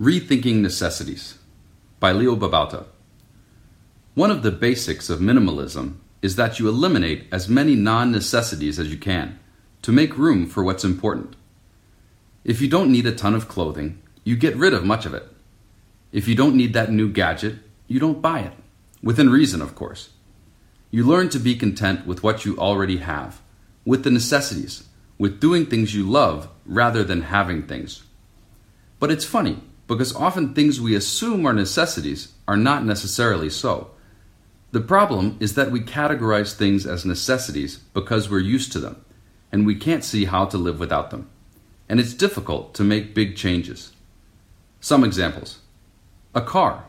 Rethinking Necessities by Leo Babauta. One of the basics of minimalism is that you eliminate as many non necessities as you can to make room for what's important. If you don't need a ton of clothing, you get rid of much of it. If you don't need that new gadget, you don't buy it. Within reason, of course. You learn to be content with what you already have, with the necessities, with doing things you love rather than having things. But it's funny because often things we assume are necessities are not necessarily so. The problem is that we categorize things as necessities because we're used to them, and we can't see how to live without them. And it's difficult to make big changes. Some examples A car.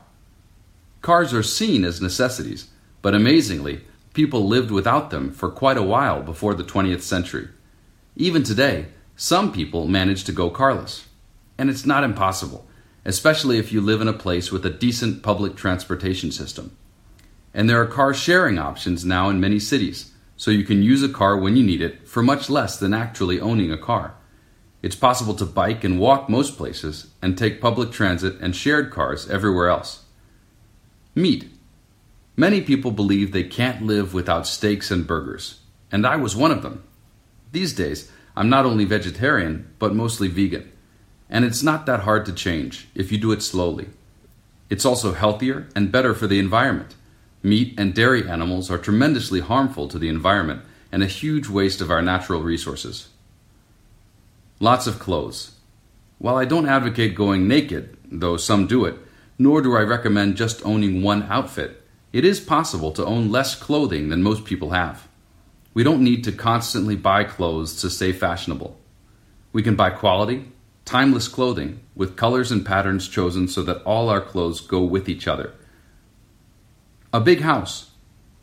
Cars are seen as necessities, but amazingly, people lived without them for quite a while before the 20th century. Even today, some people manage to go carless. And it's not impossible especially if you live in a place with a decent public transportation system. And there are car sharing options now in many cities, so you can use a car when you need it for much less than actually owning a car. It's possible to bike and walk most places and take public transit and shared cars everywhere else. Meat. Many people believe they can't live without steaks and burgers, and I was one of them. These days, I'm not only vegetarian, but mostly vegan. And it's not that hard to change if you do it slowly. It's also healthier and better for the environment. Meat and dairy animals are tremendously harmful to the environment and a huge waste of our natural resources. Lots of clothes. While I don't advocate going naked, though some do it, nor do I recommend just owning one outfit, it is possible to own less clothing than most people have. We don't need to constantly buy clothes to stay fashionable. We can buy quality, timeless clothing with colors and patterns chosen so that all our clothes go with each other. A big house.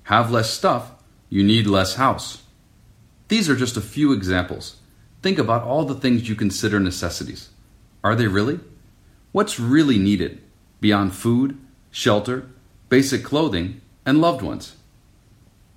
Have less stuff, you need less house. These are just a few examples. Think about all the things you consider necessities. Are they really? What's really needed beyond food, shelter, basic clothing, and loved ones?